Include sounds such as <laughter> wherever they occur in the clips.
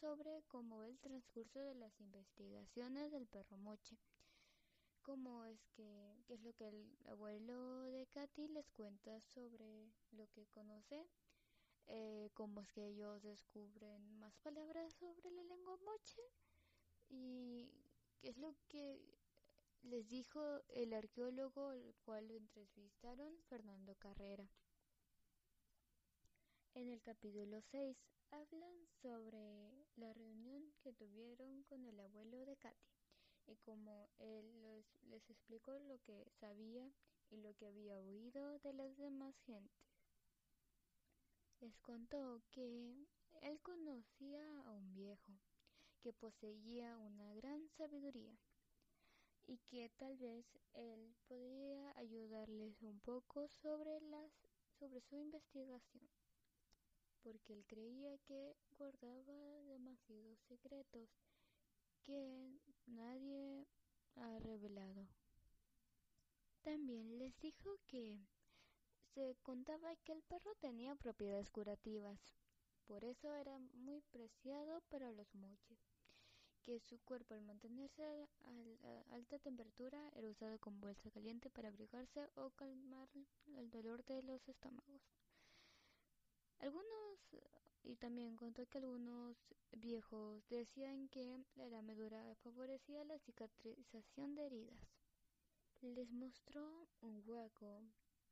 sobre cómo el transcurso de las investigaciones del perro moche. Cómo es que, qué es lo que el abuelo de Katy les cuenta sobre lo que conoce, eh, cómo es que ellos descubren más palabras sobre la lengua moche y qué es lo que les dijo el arqueólogo al cual lo entrevistaron, Fernando Carrera. En el capítulo 6 hablan sobre la reunión que tuvieron con el abuelo de Katy y cómo él les explicó lo que sabía y lo que había oído de las demás gentes. Les contó que él conocía a un viejo que poseía una gran sabiduría y que tal vez él podría ayudarles un poco sobre las sobre su investigación porque él creía que guardaba demasiados secretos que nadie ha revelado. También les dijo que se contaba que el perro tenía propiedades curativas, por eso era muy preciado para los moches, que su cuerpo al mantenerse a alta temperatura era usado como bolsa caliente para abrigarse o calmar el dolor de los estómagos. Algunos, y también contó que algunos viejos decían que la medura favorecía la cicatrización de heridas. Les mostró un hueco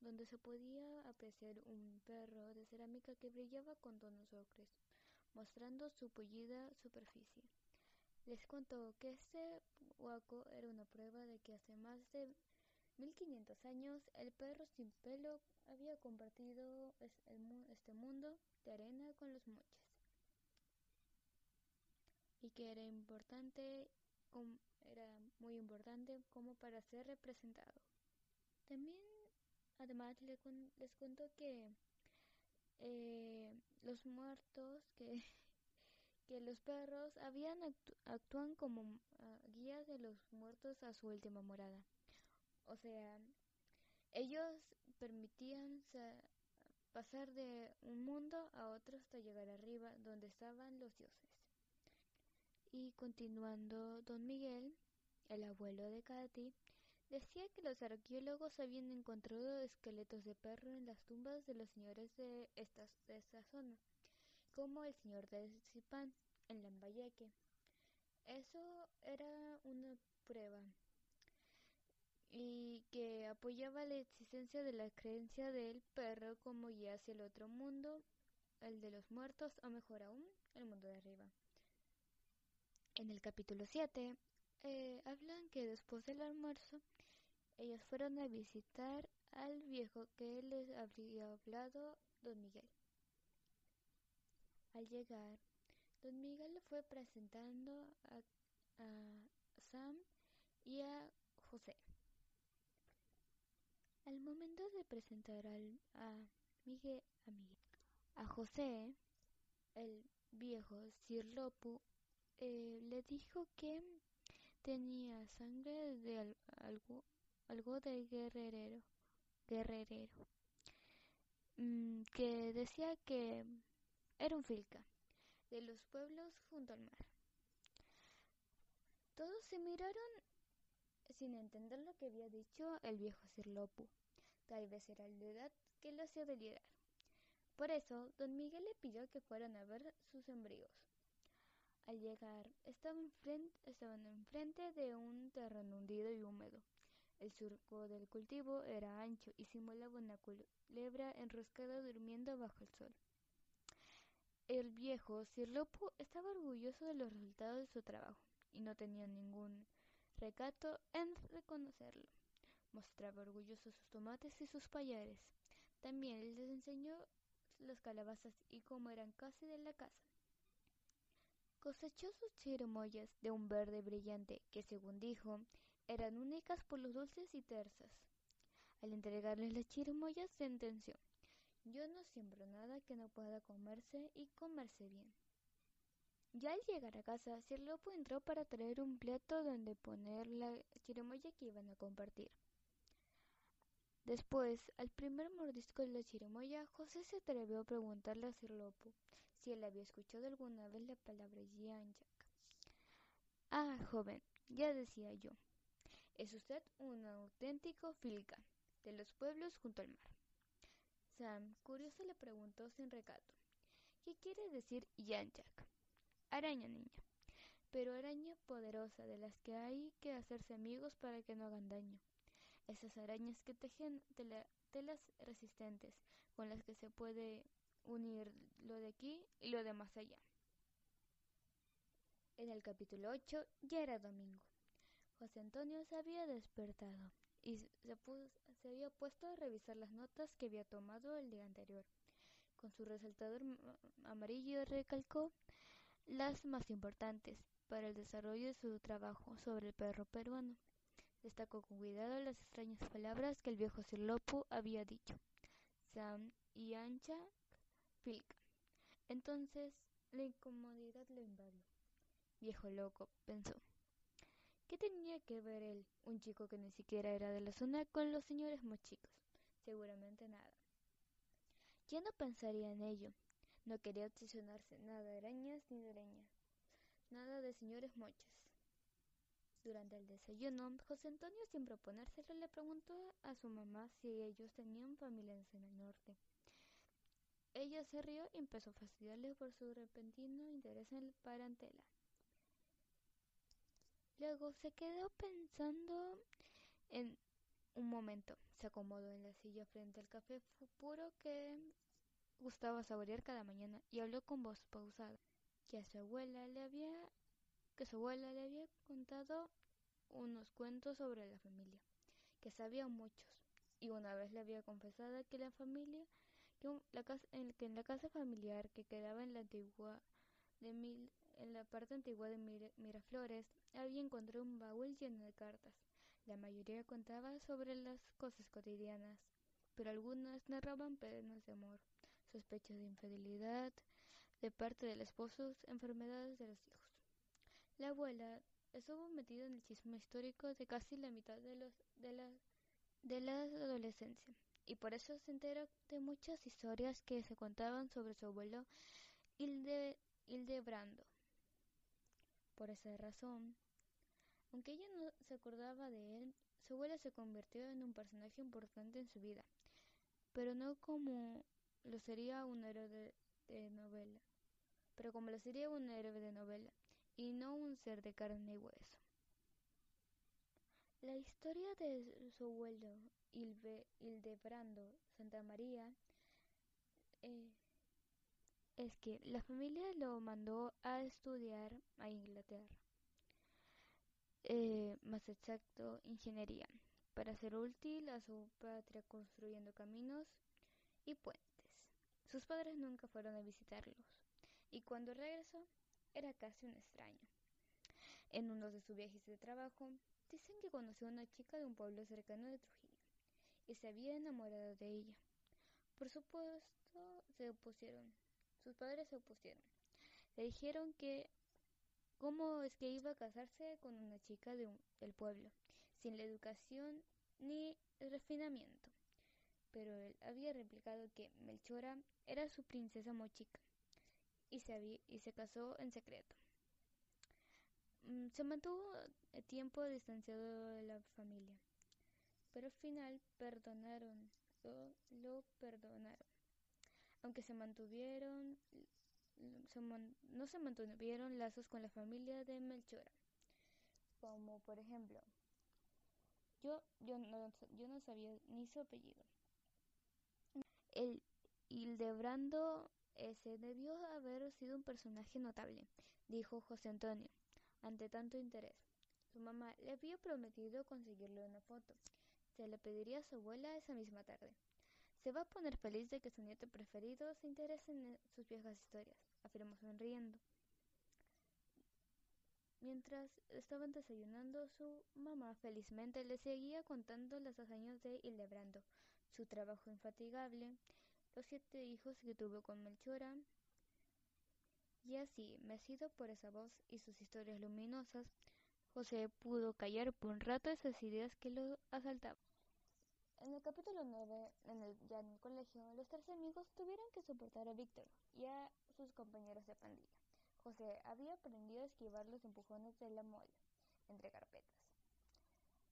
donde se podía apreciar un perro de cerámica que brillaba con tonos ocres, mostrando su pullida superficie. Les contó que este hueco era una prueba de que hace más de 1500 años el perro sin pelo había compartido este mundo de arena con los moches y que era importante era muy importante como para ser representado. También además les, contó que eh, los muertos que <laughs> los perros habían actúan como ah, guías de los muertos a su última morada. O sea, ellos permitían pasar de un mundo a otro hasta llegar arriba, donde estaban los dioses. Y continuando, don Miguel, el abuelo de Katy, decía que los arqueólogos habían encontrado esqueletos de perro en las tumbas de los señores de esta, de esta zona, como el señor de Zipán en Lambayeque. Eso era una prueba y que apoyaba la existencia de la creencia del perro como guía hacia el otro mundo, el de los muertos o mejor aún, el mundo de arriba. En el capítulo 7 eh, hablan que después del almuerzo ellos fueron a visitar al viejo que les había hablado don Miguel. Al llegar, don Miguel le fue presentando a, a Sam y a José. Al momento de presentar a, a, José, el viejo Sir Lopu eh, le dijo que tenía sangre de algo, algo de guerrerero, mm, que decía que era un filca de los pueblos junto al mar. Todos se miraron sin entender lo que había dicho el viejo Sirlopu. Tal vez era la edad que lo hacía delirar. Por eso, don Miguel le pidió que fueran a ver sus embrios. Al llegar, estaban, estaban enfrente de un terreno hundido y húmedo. El surco del cultivo era ancho y simulaba una culebra enroscada durmiendo bajo el sol. El viejo Sirlopu estaba orgulloso de los resultados de su trabajo y no tenía ningún recato en reconocerlo. Mostraba orgulloso sus tomates y sus payares. También les enseñó las calabazas y cómo eran casi de la casa. Cosechó sus chirimoyas de un verde brillante que, según dijo, eran únicas por los dulces y tersas. Al entregarles las chirimoyas sentenció, yo no siembro nada que no pueda comerse y comerse bien. Ya al llegar a casa, Sir Lopo entró para traer un plato donde poner la chirimoya que iban a compartir. Después, al primer mordisco de la chirimoya, José se atrevió a preguntarle a Sir Lopo si él había escuchado alguna vez la palabra Yanjak. Ah, joven, ya decía yo, es usted un auténtico filca de los pueblos junto al mar. Sam, curioso, le preguntó sin recato, ¿qué quiere decir Yanjak? Araña, niña, pero araña poderosa de las que hay que hacerse amigos para que no hagan daño. Esas arañas que tejen telas resistentes con las que se puede unir lo de aquí y lo de más allá. En el capítulo 8 ya era domingo. José Antonio se había despertado y se, se, había puesto a revisar las notas que había tomado el día anterior. Con su resaltador amarillo recalcó las más importantes para el desarrollo de su trabajo sobre el perro peruano. Destacó con cuidado las extrañas palabras que el viejo Sirlopu había dicho. Sam y Ancha. Entonces la incomodidad lo invadió. Viejo loco, pensó. ¿Qué tenía que ver él, un chico que ni siquiera era de la zona, con los señores mochicos? Seguramente nada. Ya no pensaría en ello. No quería obsesionarse nada de arañas ni de arañas. Nada de señores mochas. Durante el desayuno, José Antonio, sin proponérselo, le preguntó a su mamá si ellos tenían familias en el norte. Ella se rió y empezó a fastidiarle por su repentino interés en el parentela. Luego se quedó pensando en un momento. Se acomodó en la silla frente al café puro que gustaba saborear cada mañana y habló con voz pausada que a su abuela le había que su abuela le había contado unos cuentos sobre la familia, que sabía muchos, y una vez le había confesado que la familia que, en la casa familiar que quedaba en la antigua de Mil, en la parte antigua de Miraflores había encontrado un baúl lleno de cartas. La mayoría contaba sobre las cosas cotidianas, pero algunas narraban penas de amor, sospechas de infidelidad de parte del esposo, enfermedades de los hijos. La abuela estuvo metida en el chisme histórico de casi la mitad de los de la de la adolescencia y por eso se enteró de muchas historias que se contaban sobre su abuelo Hilde, Hildebrando. Por esa razón, aunque ella no se acordaba de él, su abuela se convirtió en un personaje importante en su vida, pero no como lo sería un héroe de, novela, pero como lo sería un héroe de novela, y no un ser de carne y hueso. La historia de su abuelo Hilde, Hildebrando Santa María eh, es que la familia lo mandó a estudiar a Inglaterra, eh, más exacto, ingeniería, para ser útil a su patria construyendo caminos y puentes. Sus padres nunca fueron a visitarlos y cuando regresó era casi un extraño. En uno de sus viajes de trabajo, dicen que conoció a una chica de un pueblo cercano de Trujillo y se había enamorado de ella. Por supuesto, se opusieron. Sus padres se opusieron. Le dijeron que cómo es que iba a casarse con una chica de del pueblo, sin la educación ni refinamiento. Pero él había replicado que Melchora era su princesa mochica y se, y se casó en secreto. Mm, se mantuvo tiempo distanciado de la familia, pero al final perdonaron, lo, perdonaron. Aunque se mantuvieron, no se mantuvieron lazos con la familia de Melchora, como por ejemplo, yo, yo, no, yo no sabía ni su apellido. El Hildebrando ese debió haber sido un personaje notable, dijo José Antonio, ante tanto interés. Su mamá le había prometido conseguirle una foto. Se le pediría a su abuela esa misma tarde. Se va a poner feliz de que su nieto preferido se interese en sus viejas historias, afirmó sonriendo. Mientras estaban desayunando, su mamá felizmente le seguía contando las hazañas de Hildebrando, su trabajo infatigable, los siete hijos que tuvo con Melchora. Y así, mecido por esa voz y sus historias luminosas, José pudo callar por un rato esas ideas que lo asaltaban. En el capítulo 9, en el, ya en el colegio, los tres amigos tuvieron que soportar a Víctor y a sus compañeros de pandilla. José había aprendido a esquivar los empujones de la mole entre carpetas.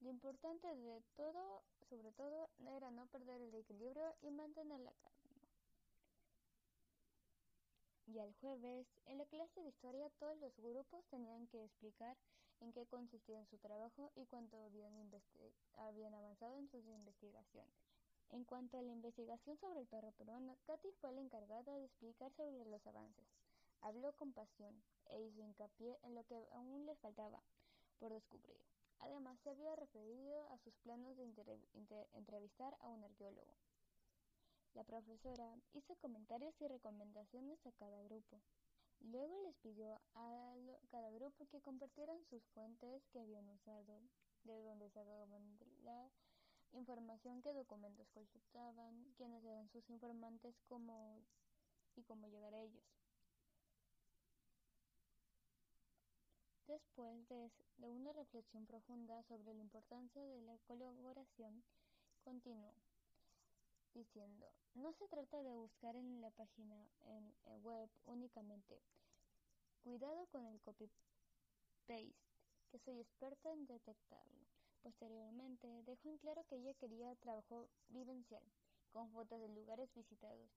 Lo importante de todo, sobre todo, era no perder el equilibrio y mantener la calma. Y el jueves, en la clase de historia, todos los grupos tenían que explicar en qué consistía su trabajo y cuánto habían, habían avanzado en sus investigaciones. En cuanto a la investigación sobre el perro peruano, Katy fue la encargada de explicar sobre los avances. Habló con pasión e hizo hincapié en lo que aún le faltaba por descubrir. Además, se había referido a sus planos de entrevistar a un arqueólogo. La profesora hizo comentarios y recomendaciones a cada grupo. Luego les pidió a cada grupo que compartieran sus fuentes que habían usado, de dónde sacaban la información, qué documentos consultaban, quiénes eran sus informantes y cómo llegar a ellos. Después de, una reflexión profunda sobre la importancia de la colaboración, continuó diciendo, no se trata de buscar en la página web únicamente. Cuidado con el copy-paste, que soy experta en detectarlo. Posteriormente, dejó en claro que ella quería trabajo vivencial, con fotos de lugares visitados,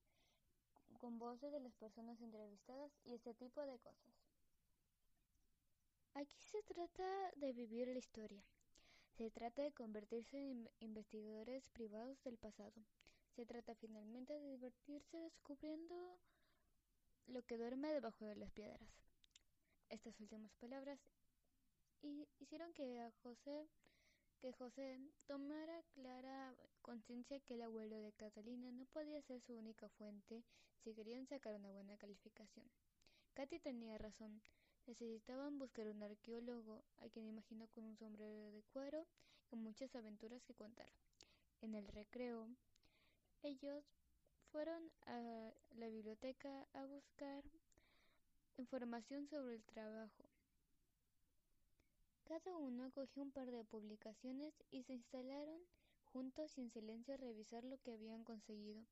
con voces de las personas entrevistadas y ese tipo de cosas. Aquí se trata de vivir la historia. Se trata de convertirse en investigadores privados del pasado. Se trata finalmente de divertirse descubriendo lo que duerme debajo de las piedras. Estas últimas palabras hicieron que José que José tomara clara conciencia que el abuelo de Catalina no podía ser su única fuente si querían sacar una buena calificación. Katy tenía razón. Necesitaban buscar un arqueólogo a quien imaginó con un sombrero de cuero y muchas aventuras que contar. En el recreo, ellos fueron a la biblioteca a buscar información sobre el trabajo. Cada uno cogió un par de publicaciones y se instalaron juntos y en silencio a revisar lo que habían conseguido.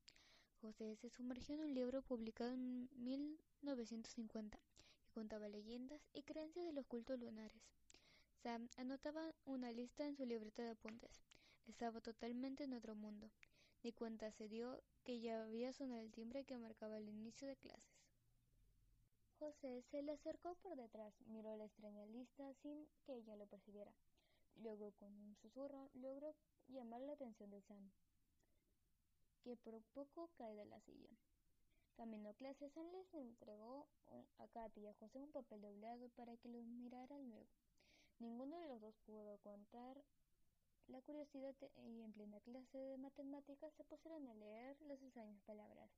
José se sumergió en un libro publicado en 1950 que contaba leyendas y creencias de los cultos lunares. Sam anotaba una lista en su libreta de apuntes. Estaba totalmente en otro mundo. Ni cuenta se dio que ya había sonado el timbre que marcaba el inicio de clases. José se le acercó por detrás, miró la extraña lista sin que ella lo percibiera. Luego, con un susurro, logró llamar la atención de Sam, que por poco cae de la silla. Camino a clase, Sam les entregó a Katy y a José un papel doblado para que los miraran luego. Ninguno de los dos pudo contar la curiosidad y en plena clase de matemáticas se pusieron a leer las extrañas palabras.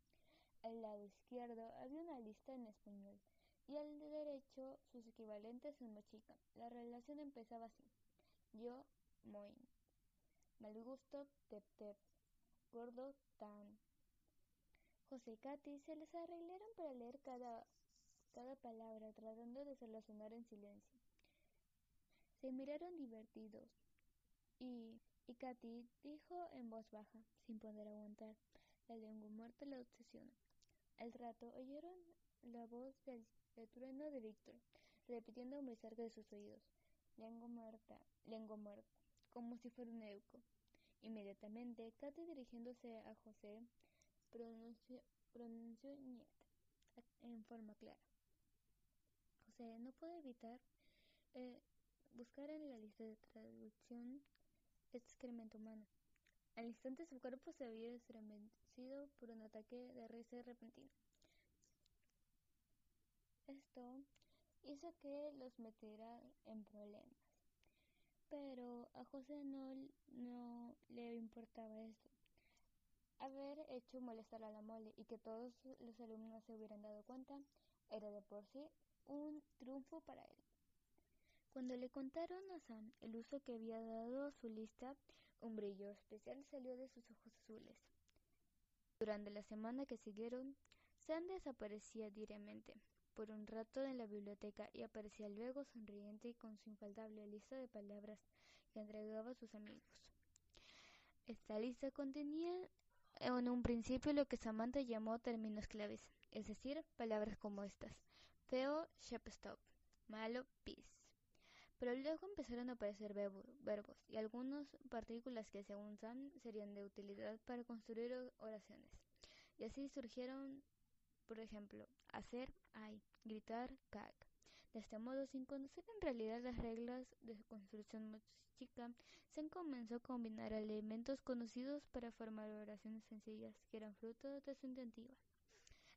Al lado izquierdo había una lista en español y al derecho sus equivalentes en mochica. La relación empezaba así. Yo, moin. Mal gusto, tep tep. Gordo, tan. José y Katy se les arreglaron para leer cada, cada palabra tratando de hacerla sonar en silencio. Se miraron divertidos y, y Katy dijo en voz baja, sin poder aguantar. La lengua muerta la obsesiona. Al rato oyeron la voz del, trueno de Víctor, repitiendo muy cerca de sus oídos. Lengua muerta, lengua muerta, como si fuera un euco. Inmediatamente, Katy dirigiéndose a José, pronunció, pronunció niet en forma clara. José no puede evitar eh, buscar en la lista de traducción excremento humano. Al instante su cuerpo se había estremecido por un ataque de risa repentino. Esto hizo que los metiera en problemas. Pero a José no, no le importaba eso. Haber hecho molestar a la mole y que todos los alumnos se hubieran dado cuenta era de por sí un triunfo para él. Cuando le contaron a Sam el uso que había dado a su lista, un brillo especial salió de sus ojos azules. Durante la semana que siguieron, Sam desaparecía diariamente por un rato en la biblioteca y aparecía luego sonriente y con su infaltable lista de palabras que entregaba a sus amigos. Esta lista contenía en un principio lo que Samantha llamó términos claves, es decir, palabras como estas: feo, stop, malo, peace. Pero luego empezaron a aparecer verbos y algunas partículas que según Sam serían de utilidad para construir oraciones. Y así surgieron, por ejemplo, hacer, ay, gritar, cag. De este modo, sin conocer en realidad las reglas de construcción música, se comenzó a combinar elementos conocidos para formar oraciones sencillas que eran fruto de su inventiva.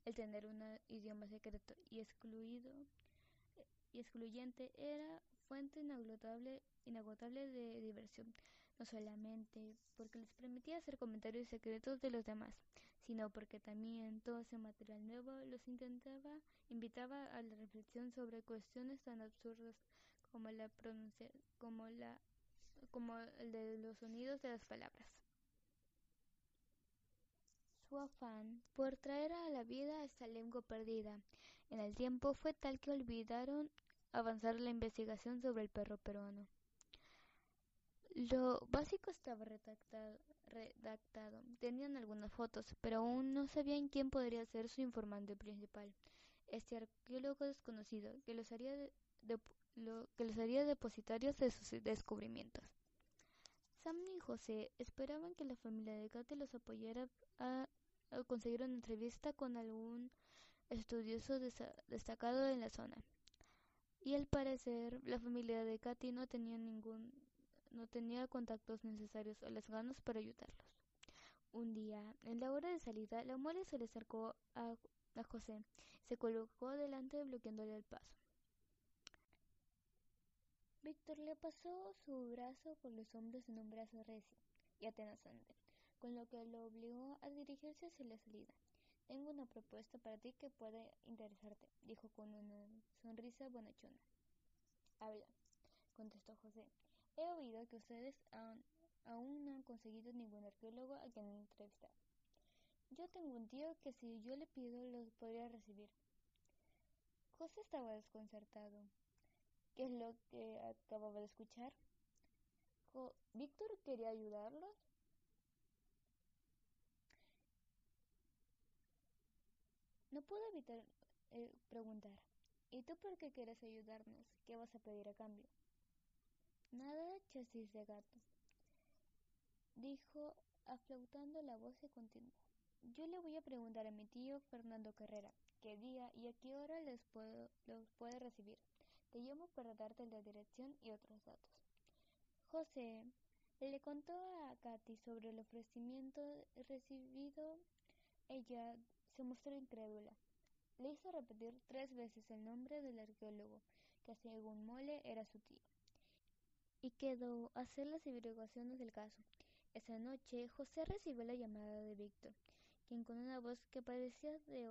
El tener un idioma secreto y excluido y excluyente era fuente inagotable de diversión, no solamente porque les permitía hacer comentarios secretos de los demás, sino porque también todo ese material nuevo los invitaba a la reflexión sobre cuestiones tan absurdas como la pronuncia, como la como el de los sonidos de las palabras. Su afán por traer a la vida esta lengua perdida en el tiempo fue tal que olvidaron avanzar la investigación sobre el perro peruano. Lo básico estaba redactado, Tenían algunas fotos, pero aún no sabían quién podría ser su informante principal. Este arqueólogo desconocido que los haría, lo, que los haría depositarios de sus descubrimientos. Sam y José esperaban que la familia de Kate los apoyara a, a conseguir una entrevista con algún estudioso destacado en la zona y al parecer la familia de Katy no tenía ningún no tenía contactos necesarios o las ganas para ayudarlos. Un día, en la hora de salida, la mole se le acercó a, a José, se colocó delante bloqueándole el paso. Víctor le pasó su brazo por los hombros en un brazo recio y atenazante, con lo que lo obligó a dirigirse hacia la salida. Tengo una propuesta para ti que puede interesarte, dijo con una sonrisa bonachona. Habla, contestó José. He oído que ustedes aún, no han conseguido ningún arqueólogo a quien entrevistar. Yo tengo un tío que si yo le pido lo podría recibir. José estaba desconcertado. ¿Qué es lo que acababa de escuchar? ¿Víctor quería ayudarlos? No pudo evitar eh, preguntar, ¿y tú por qué quieres ayudarnos? ¿Qué vas a pedir a cambio? Nada, chasis de gato, dijo aflautando la voz y continuó. Yo le voy a preguntar a mi tío Fernando Carrera qué día y a qué hora les puedo, los puede recibir. Te llamo para darte la dirección y otros datos. José le contó a Katy sobre el ofrecimiento recibido. Ella se mostró incrédula. Le hizo repetir tres veces el nombre del arqueólogo, que según Mole era su tío. Y quedó a hacer las averiguaciones del caso. Esa noche José recibió la llamada de Víctor, quien con una voz que parecía de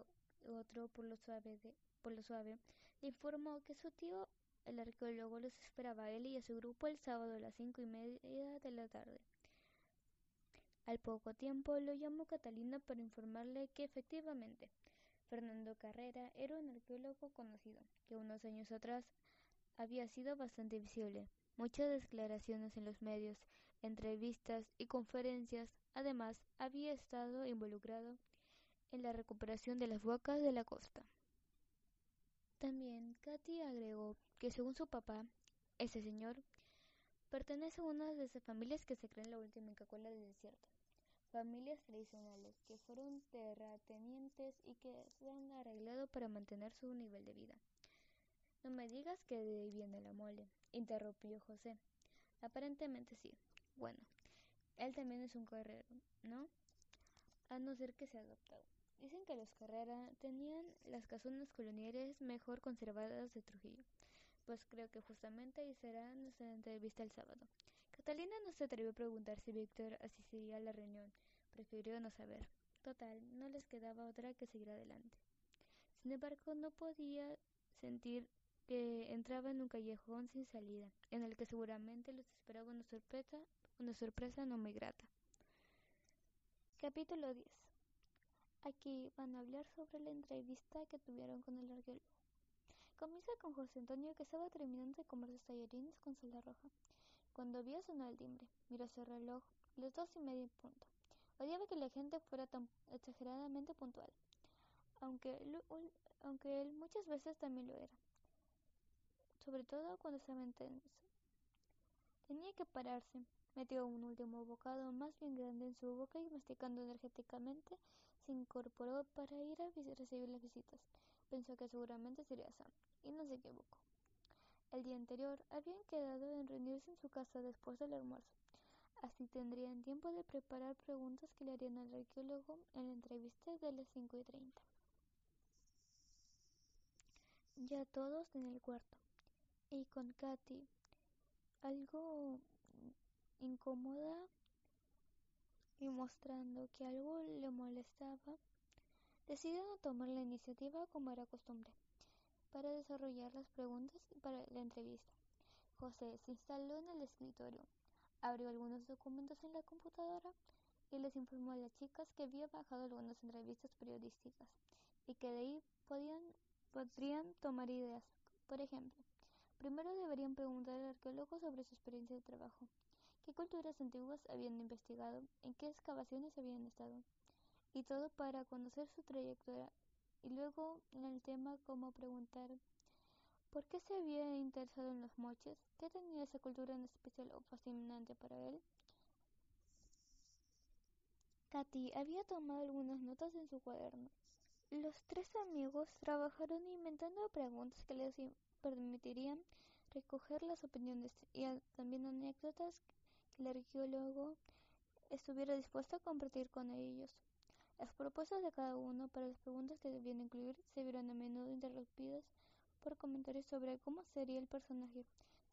otro por lo suave, por lo suave le informó que su tío, el arqueólogo, los esperaba a él y a su grupo el sábado a las cinco y media de la tarde. Al poco tiempo lo llamó Catalina para informarle que efectivamente Fernando Carrera era un arqueólogo conocido, que unos años atrás había sido bastante visible. Muchas declaraciones en los medios, entrevistas y conferencias. Además, había estado involucrado en la recuperación de las bocas de la costa. También Katy agregó que según su papá, ese señor pertenece a una de esas familias que se creen la última Coca-Cola del desierto familias tradicionales que fueron terratenientes y que se han arreglado para mantener su nivel de vida. No me digas que de ahí viene la mole, interrumpió José. Aparentemente sí. Bueno, él también es un carrero, ¿no? A no ser que sea adoptado. Dicen que los Carrera tenían las casonas coloniales mejor conservadas de Trujillo. Pues creo que justamente ahí será nuestra entrevista el sábado. Catalina no se atrevió a preguntar si Víctor asistiría a la reunión. Prefirió no saber. Total, no les quedaba otra que seguir adelante. Sin embargo, no podía sentir que entraba en un callejón sin salida, en el que seguramente los esperaba una sorpresa, una sorpresa no muy grata. Capítulo 10. Aquí van a hablar sobre la entrevista que tuvieron con el arqueólogo. Comienza con José Antonio que estaba terminando de comer sus tallarines con salsa roja. Cuando vio sonar el timbre, miró su reloj. las dos y media punto. Odiaba que la gente fuera tan exageradamente puntual, aunque aunque él muchas veces también lo era, sobre todo cuando estaba intenso. Tenía que pararse. Metió un último bocado más bien grande en su boca y masticando energéticamente se incorporó para ir a recibir las visitas. Pensó que seguramente sería Sam, y no se equivocó. El día anterior habían quedado en reunirse en su casa después del almuerzo. Así tendrían tiempo de preparar preguntas que le harían al arqueólogo en la entrevista de las cinco y treinta. Ya todos en el cuarto. Y con Katy, algo incómoda y mostrando que algo le molestaba, decidió no tomar la iniciativa como era costumbre para desarrollar las preguntas para la entrevista. José se instaló en el escritorio, abrió algunos documentos en la computadora y les informó a las chicas que había bajado algunas entrevistas periodísticas y que de ahí podían, podrían tomar ideas. Por ejemplo, primero deberían preguntar al arqueólogo sobre su experiencia de trabajo, qué culturas antiguas habían investigado, en qué excavaciones habían estado, y todo para conocer su trayectoria y luego en el tema como preguntar ¿por qué se había interesado en los moches? ¿Qué tenía esa cultura en especial o fascinante para él? Katy había tomado algunas notas en su cuaderno. Los tres amigos trabajaron inventando preguntas que les permitirían recoger las opiniones y también anécdotas que el arqueólogo estuviera dispuesto a compartir con ellos. Las propuestas de cada uno para las preguntas que debían incluir se vieron a menudo interrumpidas por comentarios sobre cómo sería el personaje,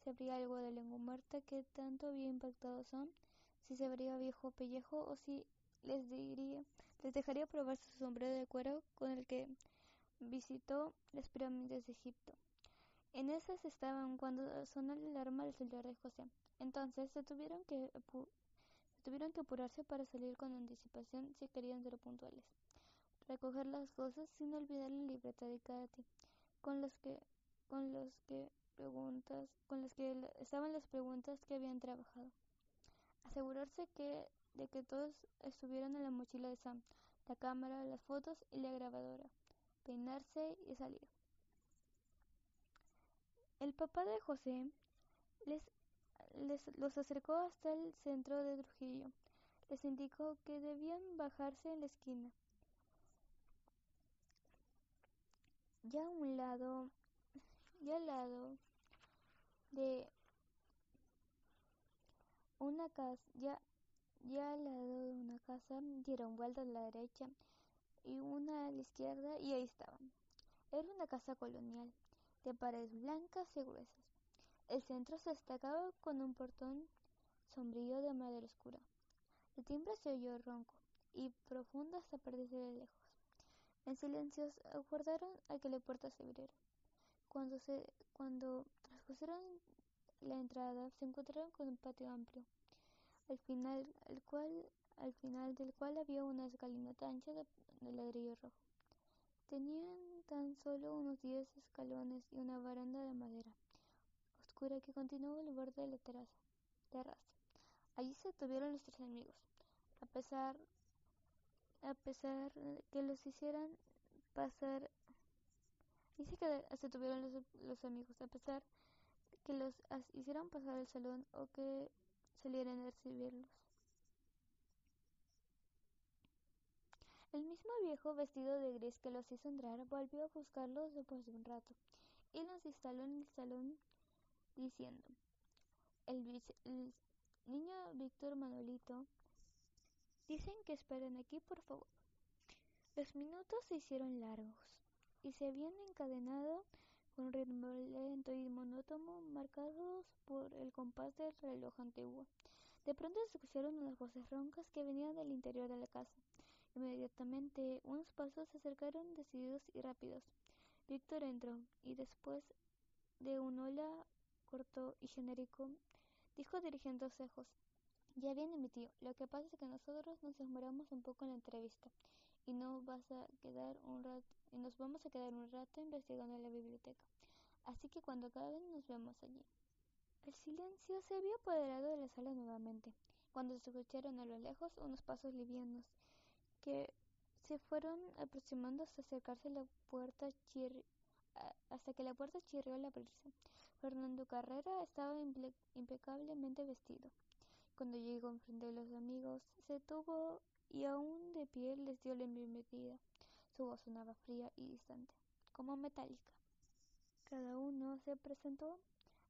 si habría algo de lengua muerta que tanto había impactado a Sam, si se vería viejo pellejo o si les diría, les dejaría probar su sombrero de cuero con el que visitó las pirámides de Egipto. En esas estaban cuando sonó la alarma del celular de José. Entonces se tuvieron que apurarse para salir con anticipación si querían ser puntuales. Recoger las cosas sin olvidar la libreta de Katy, con las que, con los que preguntas, con las que estaban las preguntas que habían trabajado. Asegurarse de que todos estuvieran en la mochila de Sam, la cámara, las fotos y la grabadora. Peinarse y salir. El papá de José les los acercó hasta el centro de Trujillo. Les indicó que debían bajarse en la esquina. Ya a un lado, ya al lado de una casa, ya, ya al lado de una casa dieron vuelta a la derecha y una a la izquierda y ahí estaban. Era una casa colonial, de paredes blancas y gruesas. El centro se destacaba con un portón sombrío de madera oscura. El timbre se oyó ronco y profundo hasta perderse de lejos. En silencio aguardaron a que la puerta se abriera. Cuando, se, cuando la entrada, se encontraron con un patio amplio, al final, al cual, al final del cual había una escalinata ancha de, de ladrillo rojo. Tenían tan solo unos diez escalones y una baranda de madera que continuaba al borde de la terraza. Allí se tuvieron los tres amigos, a pesar, a pesar que los hicieran pasar. Dice que se tuvieron los, los amigos, a pesar que los hicieran pasar al salón o que salieran a recibirlos. El mismo viejo vestido de gris que los hizo entrar volvió a buscarlos después de un rato y los instaló en el salón diciendo, el, niño Víctor Manuelito, dicen que esperen aquí, por favor. Los minutos se hicieron largos y se habían encadenado con un ritmo lento y monótono marcados por el compás del reloj antiguo. De pronto se escucharon unas voces roncas que venían del interior de la casa. Inmediatamente unos pasos se acercaron decididos y rápidos. Víctor entró y después de un hola corto y genérico, dijo dirigiéndose a José. Ya viene mi tío. Lo que pasa es que nosotros nos demoramos un poco en la entrevista y no vas a quedar un rato y nos vamos a quedar un rato investigando en la biblioteca. Así que cuando acaben nos vemos allí. El silencio se había apoderado de la sala nuevamente cuando se escucharon a lo lejos unos pasos livianos que se fueron aproximando hasta acercarse a la puerta hasta que la puerta chirrió al abrirse. Fernando Carrera estaba impecablemente vestido. Cuando llegó enfrente de los amigos, se detuvo y aún de pie les dio la bienvenida. Su voz sonaba fría y distante, como metálica. Cada uno se presentó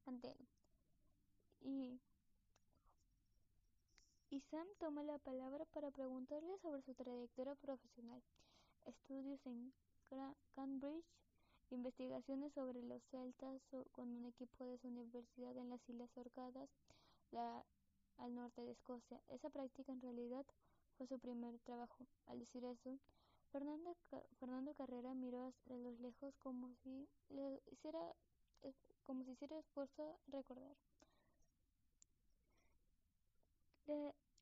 ante él. Y, y Sam tomó la palabra para preguntarle sobre su trayectoria profesional, estudios en Cambridge, investigaciones sobre los celtas con un equipo de su universidad en las Islas Orcadas, al norte de Escocia. Esa práctica en realidad fue su primer trabajo. Al decir eso, Fernando, Fernando Carrera miró a los lejos como si hiciera como si hiciera esfuerzo recordar.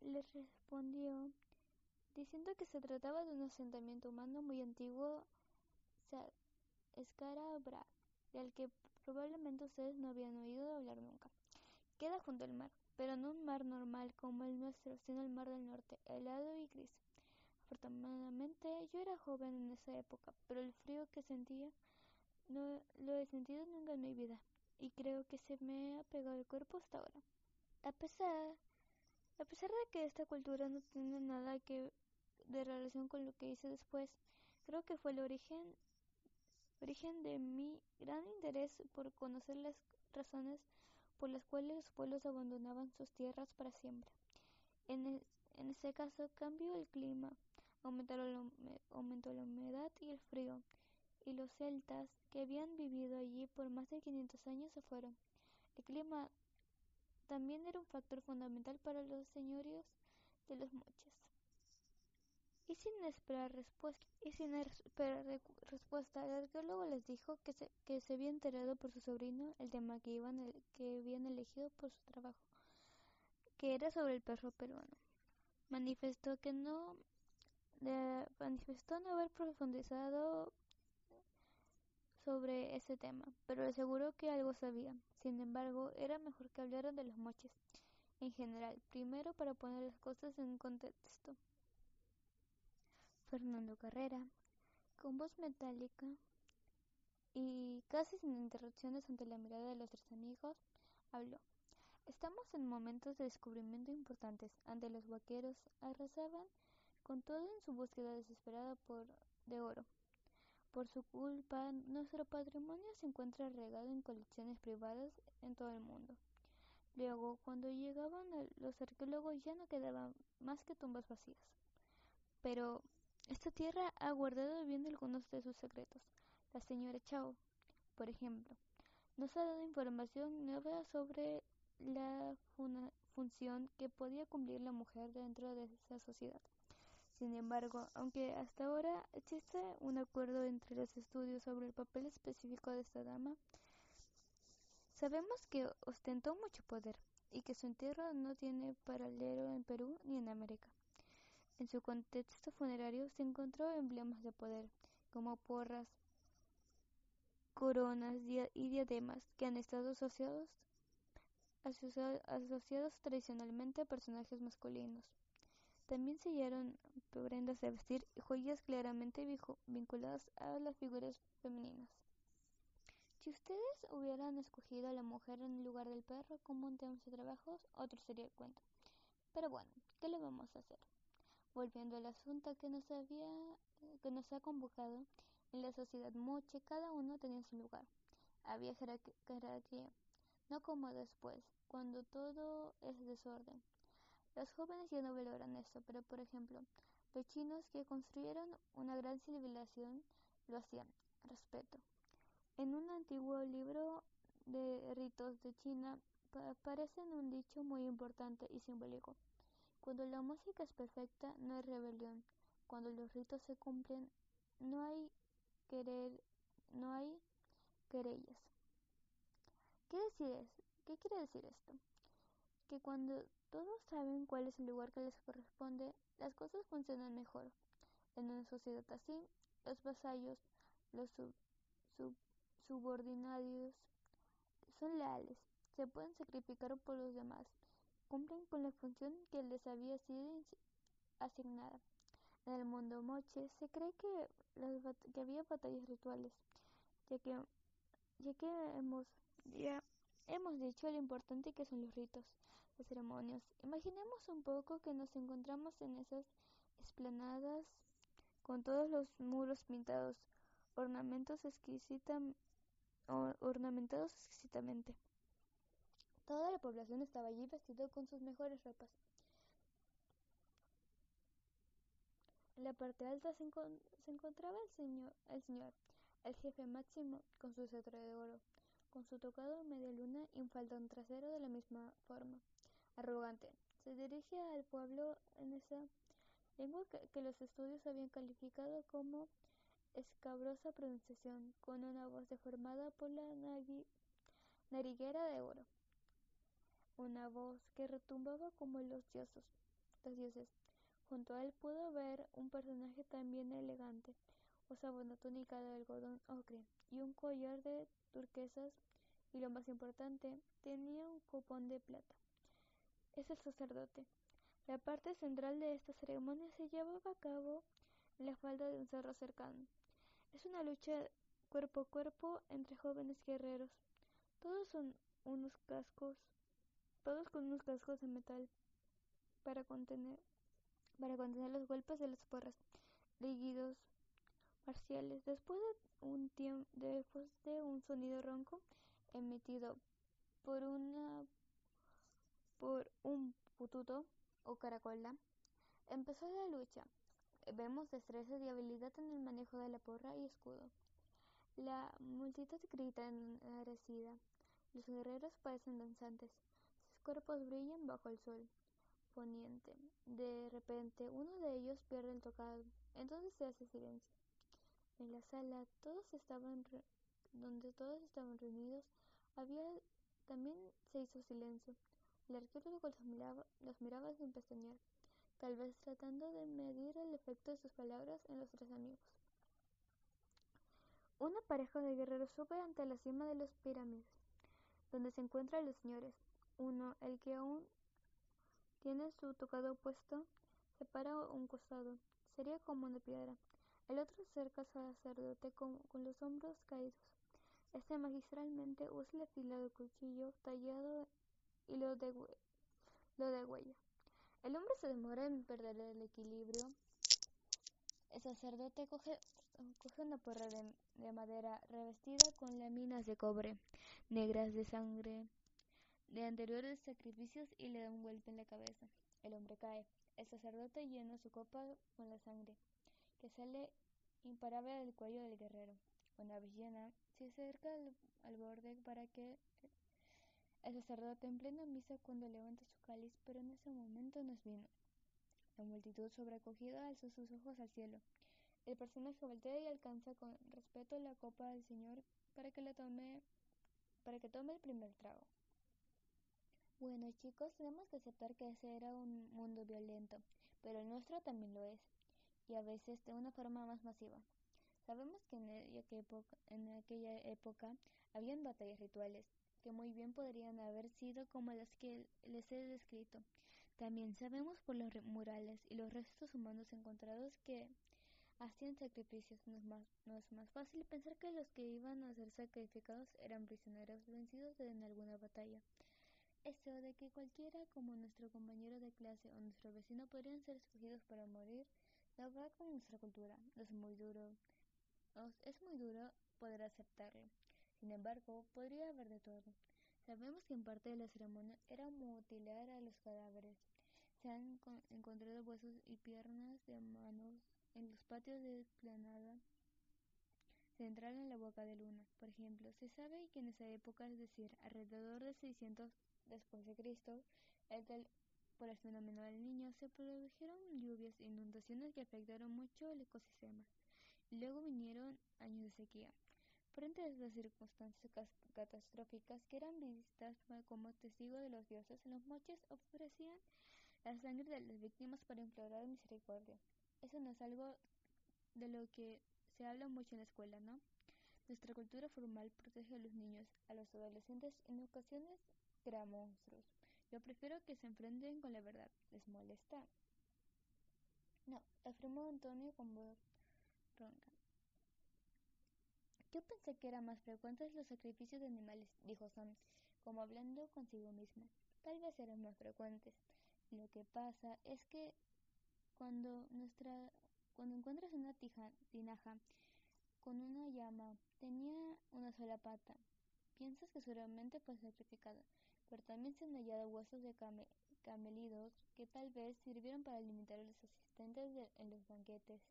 Le respondió diciendo que se trataba de un asentamiento humano muy antiguo, Bra, del que probablemente ustedes no habían oído hablar nunca. Queda junto al mar, pero no un mar normal como el nuestro, sino el mar del norte, helado y gris. Afortunadamente yo era joven en esa época, pero el frío que sentía no lo he sentido nunca en mi vida y creo que se me ha pegado el cuerpo hasta ahora. A pesar, a pesar de que esta cultura no tiene nada que de relación con lo que hice después, creo que fue el origen origen de mi gran interés por conocer las razones por las cuales los pueblos abandonaban sus tierras para siempre. En, en este caso cambió el clima, aumentó la, aumentó la humedad y el frío, y los celtas que habían vivido allí por más de 500 años se fueron. El clima también era un factor fundamental para los señoríos de los moches. Y sin esperar respuesta, y sin esperar respuesta, el arqueólogo les dijo que se, que se había enterado por su sobrino el tema que, iban, que habían elegido por su trabajo, que era sobre el perro peruano. Manifestó que no manifestó no haber profundizado sobre ese tema, pero aseguró que algo sabía. Sin embargo, era mejor que hablaran de los moches en general, primero para poner las cosas en contexto. Fernando Carrera, con voz metálica y casi sin interrupciones ante la mirada de los tres amigos, habló. Estamos en momentos de descubrimiento importantes. Ante los vaqueros arrasaban con todo en su búsqueda desesperada por de oro. Por su culpa, nuestro patrimonio se encuentra regado en colecciones privadas en todo el mundo. Luego, cuando llegaban los arqueólogos ya no quedaban más que tumbas vacías. Pero esta tierra ha guardado bien algunos de sus secretos. La señora Chao, por ejemplo, nos ha dado información nueva sobre la función que podía cumplir la mujer dentro de esa sociedad. Sin embargo, aunque hasta ahora existe un acuerdo entre los estudios sobre el papel específico de esta dama, sabemos que ostentó mucho poder y que su entierro no tiene paralelo en Perú ni en América. En su contexto funerario se encontró emblemas de poder, como porras, coronas y diademas que han estado asociados, asociados tradicionalmente a personajes masculinos. También se hallaron prendas de vestir y joyas claramente vinculadas a las figuras femeninas. Si ustedes hubieran escogido a la mujer en lugar del perro como un tema de trabajos, otro sería el cuento. Pero bueno, ¿qué le vamos a hacer? Volviendo al asunto que nos había que nos ha convocado, en la sociedad moche cada uno tenía su lugar. Había jerarquía, no como después, cuando todo es desorden. Los jóvenes ya no valoran esto, pero por ejemplo, los chinos que construyeron una gran civilización lo hacían. Respeto. En un antiguo libro de ritos de China aparece un dicho muy importante y simbólico. Cuando la música es perfecta, no hay rebelión. Cuando los ritos se cumplen, no hay querer, no hay querellas. ¿Qué, ¿Qué quiere decir esto? Que cuando todos saben cuál es el lugar que les corresponde, las cosas funcionan mejor. En una sociedad así, los vasallos, los subordinados, son leales, se pueden sacrificar por los demás, cumplen con la función que les había sido asignada. En el mundo moche se cree que, que había batallas rituales, ya que, ya que hemos, ya hemos dicho lo importante que son los ritos, ceremonias. Imaginemos un poco que nos encontramos en esas esplanadas con todos los muros pintados, ornamentos exquisita, ornamentados exquisitamente. Toda la población estaba allí vestido con sus mejores ropas. En la parte alta se, encontraba el señor, el señor, el jefe máximo, con su cetro de oro, con su tocado media luna y un faldón trasero de la misma forma. Arrogante, se dirige al pueblo en esa lengua que, los estudios habían calificado como escabrosa pronunciación, con una voz deformada por la nariguera de oro una voz que retumbaba como los dioses. Los dioses. Junto a él pudo ver un personaje también elegante. Usaba una túnica de algodón ocre y un collar de turquesas y lo más importante, tenía un copón de plata. Es el sacerdote. La parte central de esta ceremonia se llevaba a cabo en la falda de un cerro cercano. Es una lucha cuerpo a cuerpo entre jóvenes guerreros. Todos son unos cascos todos con unos cascos de metal para contener, para contener los golpes de las porras, líquidos marciales. Después de un tiempo, después de un sonido ronco emitido por una por un pututo o caracola, empezó la lucha. Vemos destreza y habilidad en el manejo de la porra y escudo. La multitud grita enardecida. Los guerreros parecen danzantes cuerpos brillan bajo el sol poniente. De repente uno de ellos pierde el tocado. Entonces se hace silencio. En la sala todos estaban donde todos estaban reunidos había también se hizo silencio. El arqueólogo los miraba, los miraba sin pestañear, tal vez tratando de medir el efecto de sus palabras en los tres amigos. Una pareja de guerreros sube ante la cima de las pirámides, donde se encuentran los señores. Uno, el que aún tiene su tocado puesto, se para un costado, sería como una piedra. El otro cerca al sacerdote con, los hombros caídos. Este magistralmente usa el afilado cuchillo tallado y lo de, lo de huella. El hombre se demora en perder el equilibrio. El sacerdote coge, coge una porra de, de madera revestida con láminas de cobre, negras de sangre de anteriores sacrificios y le da un golpe en la cabeza. El hombre cae. El sacerdote llena su copa con la sangre, que sale imparable del cuello del guerrero. Una vez llena, se acerca al, borde para que el sacerdote en plena misa cuando levanta su cáliz, pero en ese momento no es vino. La multitud sobrecogida alzó sus ojos al cielo. El personaje voltea y alcanza con respeto la copa del Señor para que la tome, para que tome el primer trago. Bueno chicos, tenemos que aceptar que ese era un mundo violento, pero el nuestro también lo es, y a veces de una forma más masiva. Sabemos que en época, en aquella época habían batallas rituales, que muy bien podrían haber sido como las que les he descrito. También sabemos por los murales y los restos humanos encontrados que hacían sacrificios. No es, más, fácil pensar que los que iban a ser sacrificados eran prisioneros vencidos en alguna batalla. Esto de que cualquiera como nuestro compañero de clase o nuestro vecino podrían ser escogidos para morir no va con nuestra cultura. Es muy duro. Es muy duro poder aceptarlo. Sin embargo, podría haber de todo. Sabemos que en parte de la ceremonia era mutilar a los cadáveres. Se han encontrado huesos y piernas de manos en los patios de explanada central en la boca de luna. Por ejemplo, se sabe que en esa época, es decir, alrededor de 600 después de Cristo, por el fenómeno del niño, se produjeron lluvias e inundaciones que afectaron mucho el ecosistema. Luego vinieron años de sequía. Frente a estas circunstancias catastróficas que eran vistas como testigos de los dioses, los moches ofrecían la sangre de las víctimas para implorar misericordia. Eso no es algo de lo que se habla mucho en la escuela, ¿no? Nuestra cultura formal protege a los niños, a los adolescentes, en ocasiones monstruos Yo prefiero que se enfrenten con la verdad. ¿Les molesta? No, afirmó Antonio con voz ronca. Yo pensé que eran más frecuentes los sacrificios de animales, dijo Sam, como hablando consigo mismo. Tal vez eran más frecuentes. Lo que pasa es que cuando nuestra cuando encuentras una tinaja con una llama, tenía una sola pata. Piensas que seguramente fue sacrificada, pero también se han hallado huesos de camelidos que tal vez sirvieron para alimentar a los asistentes en los banquetes,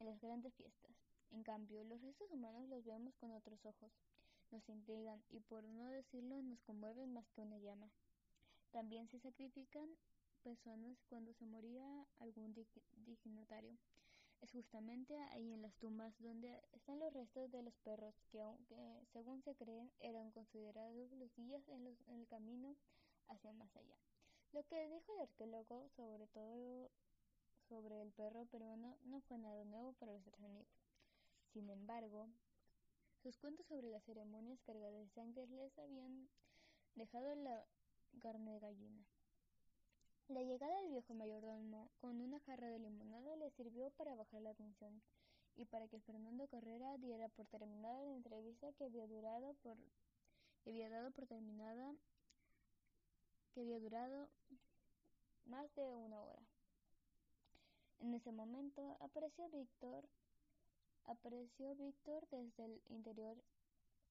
en las grandes fiestas. En cambio, los restos humanos los vemos con otros ojos, nos intrigan y por no decirlo nos conmueven más que una llama. También se sacrifican personas cuando se moría algún dignatario. Es justamente ahí en las tumbas donde están los restos de los perros que, aunque según se cree, eran considerados los guías en, en el camino hacia más allá. Lo que dijo el arqueólogo sobre todo sobre el perro peruano no fue nada nuevo para los extranjeros. Sin embargo, sus cuentos sobre las ceremonias cargadas de sangre les habían dejado la carne de gallina. La llegada del viejo mayordomo con una jarra de limonada le sirvió para bajar la tensión y para que Fernando Carrera diera por terminada la entrevista que había durado por había dado por terminada que había durado más de una hora. En ese momento apareció Víctor apareció Víctor desde el interior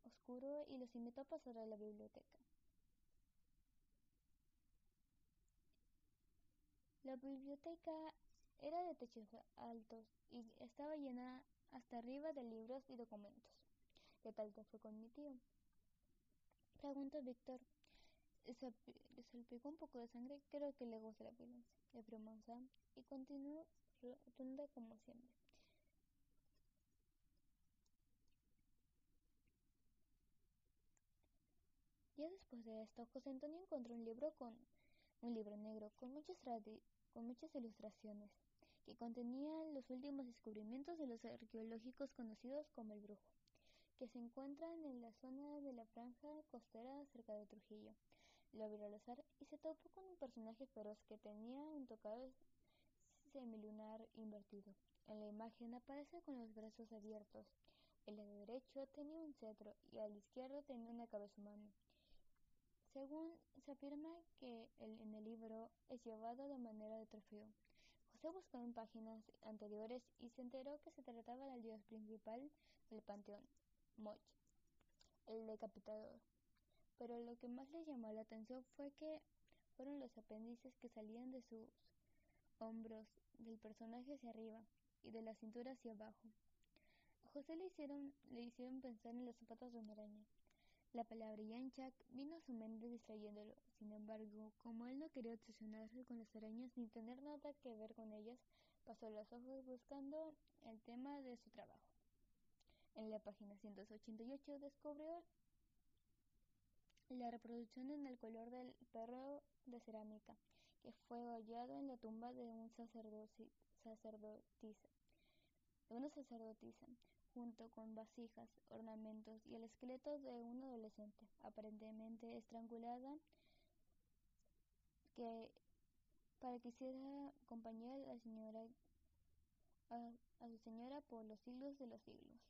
oscuro y los invitó a pasar a la biblioteca. La biblioteca era de techos altos y estaba llena hasta arriba de libros y documentos. ¿Qué tal te fue con mi tío? Preguntó Víctor. Le salpicó un poco de sangre. Creo que le gusta la violencia. Le preguntó y continuó rotunda como siempre. Ya después de esto, José Antonio encontró un libro con un libro negro con muchas, ilustraciones que contenía los últimos descubrimientos de los arqueológicos conocidos como el brujo, que se encuentran en la zona de la franja costera cerca de Trujillo. Lo abrió al azar y se topó con un personaje feroz que tenía un tocado semilunar invertido. En la imagen aparece con los brazos abiertos. El lado derecho tenía un cetro y al izquierdo tenía una cabeza humana. Según se afirma que el, en el libro es llevado de manera de trofeo. José buscó en páginas anteriores y se enteró que se trataba del dios principal del panteón, Moch, el decapitador. Pero lo que más le llamó la atención fue que fueron los apéndices que salían de sus hombros, del personaje hacia arriba y de la cintura hacia abajo. José le hicieron, le hicieron pensar en los zapatos de una araña. La palabra yanchak vino a su mente distrayéndolo. Sin embargo, como él no quería obsesionarse con las arañas ni tener nada que ver con ellas, pasó los ojos buscando el tema de su trabajo. En la página 188 descubrió la reproducción en el color del perro de cerámica que fue hallado en la tumba de un de una sacerdotisa junto con vasijas, ornamentos y el esqueleto de una adolescente, aparentemente estrangulada, que para que hiciera compañía a la señora a su señora por los siglos de los siglos.